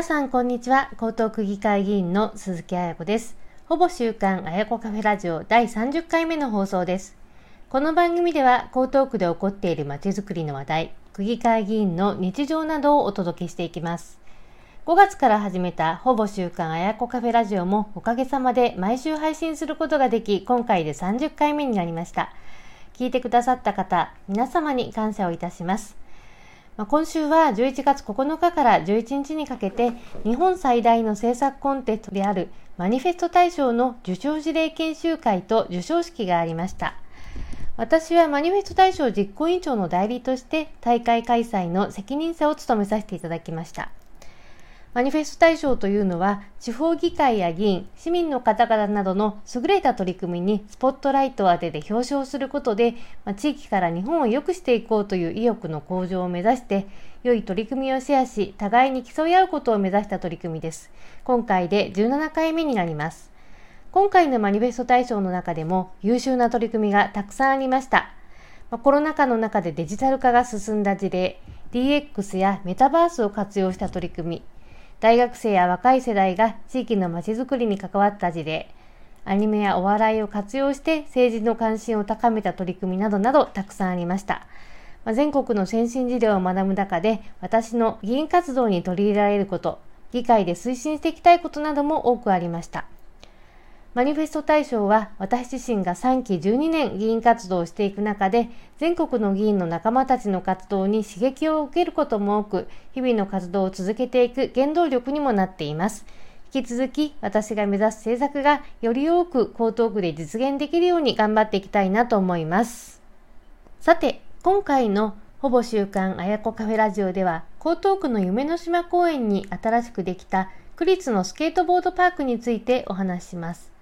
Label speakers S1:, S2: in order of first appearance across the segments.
S1: 皆さんこんにちは江東区議会議員の鈴木彩子ですほぼ週刊彩子カフェラジオ第30回目の放送ですこの番組では江東区で起こっているまちづくりの話題区議会議員の日常などをお届けしていきます5月から始めたほぼ週刊あやこカフェラジオもおかげさまで毎週配信することができ、今回で30回目になりました。聞いてくださった方、皆様に感謝をいたします。まあ、今週は11月9日から11日にかけて日本最大の制作コンテストであるマニフェスト大賞の受賞事例研修会と授賞式がありました。私はマニフェスト大賞実行委員長の代理として大会開催の責任者を務めさせていただきました。マニフェスト大賞というのは、地方議会や議員、市民の方々などの優れた取り組みにスポットライトを当てて表彰することで、まあ、地域から日本を良くしていこうという意欲の向上を目指して、良い取り組みをシェアし、互いに競い合うことを目指した取り組みです。今回で17回目になります。今回のマニフェスト大賞の中でも優秀な取り組みがたくさんありました。まあ、コロナ禍の中でデジタル化が進んだ事例、DX やメタバースを活用した取り組み、大学生や若い世代が地域のまちづくりに関わった事例、アニメやお笑いを活用して政治の関心を高めた取り組みなどなどたくさんありました。まあ、全国の先進事例を学ぶ中で私の議員活動に取り入れられること、議会で推進していきたいことなども多くありました。マニフェスト大賞は私自身が3期12年議員活動をしていく中で全国の議員の仲間たちの活動に刺激を受けることも多く日々の活動を続けていく原動力にもなっています。引き続き私が目指す政策がより多く江東区で実現できるように頑張っていきたいなと思います。さて、今回のほぼ週刊あやこカフェラジオでは江東区の夢の島公園に新しくできた区立のスケートボードパークについてお話しします。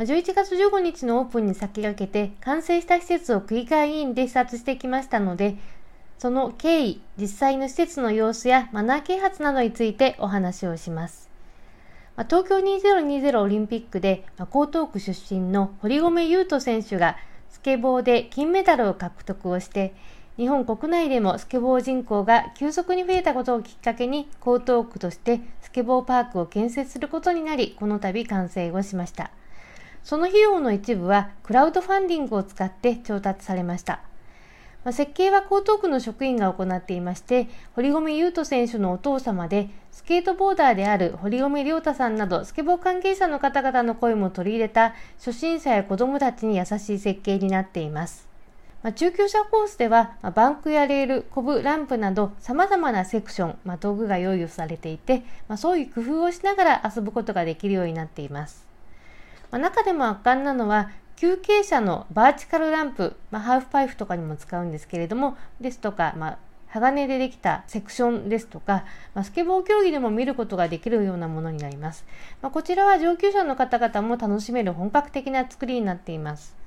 S1: 11月15日のオープンに先駆けて完成した施設を区議会議員で視察してきましたので、その経緯、実際の施設の様子やマナー啓発などについてお話をします。東京2020オリンピックで江東区出身の堀米雄斗選手がスケボーで金メダルを獲得をして、日本国内でもスケボー人口が急速に増えたことをきっかけに江東区としてスケボーパークを建設することになり、この度完成をしました。その費用の一部はクラウドファンディングを使って調達されました。まあ、設計は江東区の職員が行っていまして、堀米雄斗選手のお父様で、スケートボーダーである堀米亮太さんなど、スケボー関係者の方々の声も取り入れた、初心者や子供たちに優しい設計になっています。まあ、中級者コースでは、まあ、バンクやレール、コブ、ランプなど様々なセクション、まあ、道具が用意されていて、まあ、そういう工夫をしながら遊ぶことができるようになっています。まあ、中でも圧巻なのは休憩車のバーチカルランプ、まあ、ハーフパイプとかにも使うんですけれどもですとか、まあ、鋼でできたセクションですとか、まあ、スケボー競技でも見ることができるようなものになります。ま、こちらは上級者の方々も楽しめる本格的な作りになっています。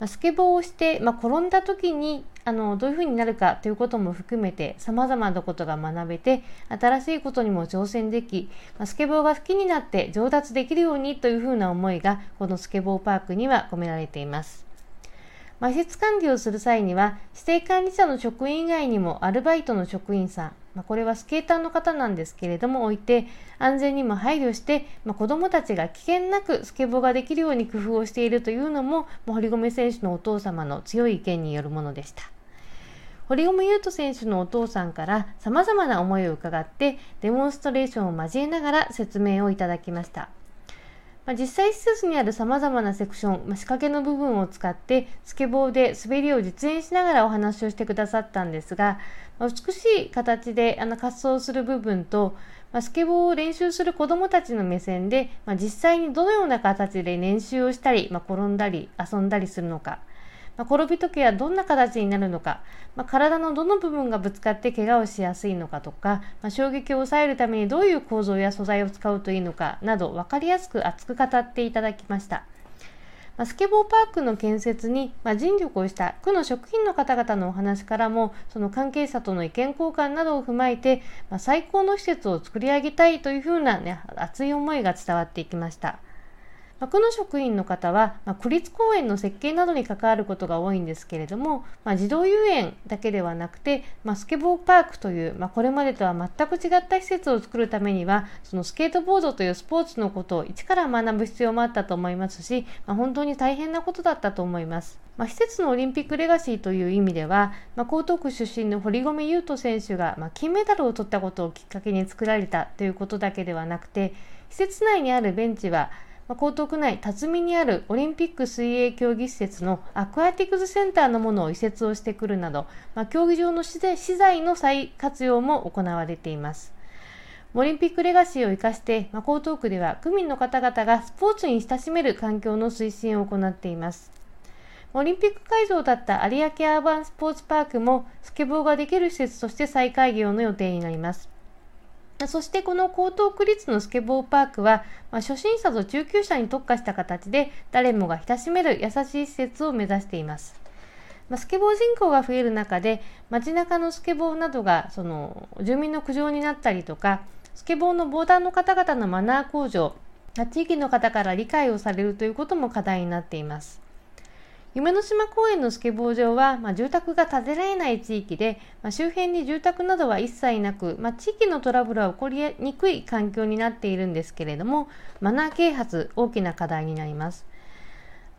S1: ま、スケボーをして、まあ、転んだ時にあのどういうふうになるかということも含めて様々なことが学べて新しいことにも挑戦でき、まあ、スケボーが好きになって上達できるようにというふうな思いがこのスケボーパークには込められています。まあ、施設管理をする際には指定管理者の職員以外にもアルバイトの職員さんまあ、これはスケーターの方なんですけれども置いて安全にも配慮して、まあ、子どもたちが危険なくスケボーができるように工夫をしているというのも堀米選手のお父様の強い意見によるものでした。堀米雄斗選手のお父さんからさまざまな思いを伺ってデモンストレーションを交えながら説明をいただきました。まあ、実際施設にある様々なセクション、まあ、仕掛けの部分を使ってスケボーで滑りを実演しながらお話をしてくださったんですが、まあ、美しい形であの滑走する部分と、ま、スケボーを練習する子どもたちの目線で、まあ、実際にどのような形で練習をしたり、ま、転んだり遊んだりするのか、まあ、転び時はどんな形になるのか、まあ、体のどの部分がぶつかって怪我をしやすいのかとか、まあ、衝撃を抑えるためにどういう構造や素材を使うといいのかなど分かりやすく熱く語っていただきました。まスケボーパークの建設に、ま尽力をした区の職員の方々のお話からもその関係者との意見交換などを踏まえて、ま最高の施設を作り上げたいというふうな、ね、熱い思いが伝わっていきました。ま、区の職員の方は、まあ、区立公園の設計などに関わることが多いんですけれども、まあ、児童遊園だけではなくて、まあ、スケボーパークという、まあ、これまでとは全く違った施設を作るためにはそのスケートボードというスポーツのことを一から学ぶ必要もあったと思いますし、まあ、本当に大変なことだったと思います。まあ、施設のオリンピックレガシーという意味では、まあ、江東区出身の堀米雄斗選手が、まあ、金メダルを取ったことをきっかけに作られたということだけではなくて施設内にあるベンチはま江東区内辰巳にあるオリンピック水泳競技施設のアクアティクスセンターのものを移設をしてくるなど、まあ、競技場の資材の再活用も行われています。オリンピックレガシーを生かして、まあ、江東区では区民の方々がスポーツに親しめる環境の推進を行っています。オリンピック会場だった有明アーバンスポーツパークもスケボーができる施設として再開業の予定になります。そしてこの江東区立のスケボーパークは、まあ、初心者と中級者に特化した形で誰もが親しめる優しい施設を目指しています。まあ、スケボー人口が増える中で街中のスケボーなどがその住民の苦情になったりとかスケボーのボーダーの方々のマナー向上地域の方から理解をされるということも課題になっています。夢の島公園のスケボー場は、まあ、住宅が建てられない地域で、まあ、周辺に住宅などは一切なく、まあ、地域のトラブルは起こりにくい環境になっているんですけれどもマナー啓発大きな課題になります。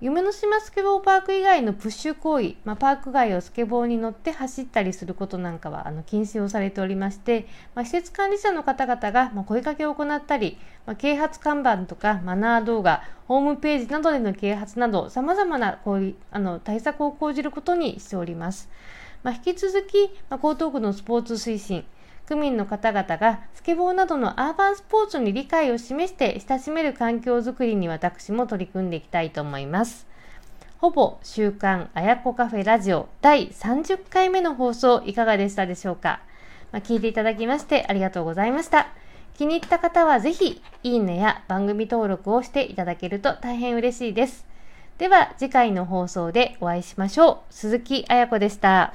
S1: 夢の島スケボーパーク以外のプッシュ行為、まあ、パーク外をスケボーに乗って走ったりすることなんかはあの禁止をされておりまして、まあ、施設管理者の方々がま声かけを行ったり、まあ、啓発看板とかマナー動画、ホームページなどでの啓発など様々なこうあの対策を講じることにしております。ま、引き続き、ま江東区のスポーツ推進、区民の方々がスケボーなどのアーバンスポーツに理解を示して親しめる環境づくりに私も取り組んでいきたいと思います。ほぼ週刊あやこカフェラジオ第30回目の放送いかがでしたでしょうか、まあ、聞いていただきましてありがとうございました。気に入った方はぜひいいねや番組登録をしていただけると大変嬉しいです。では次回の放送でお会いしましょう。鈴木あやこでした。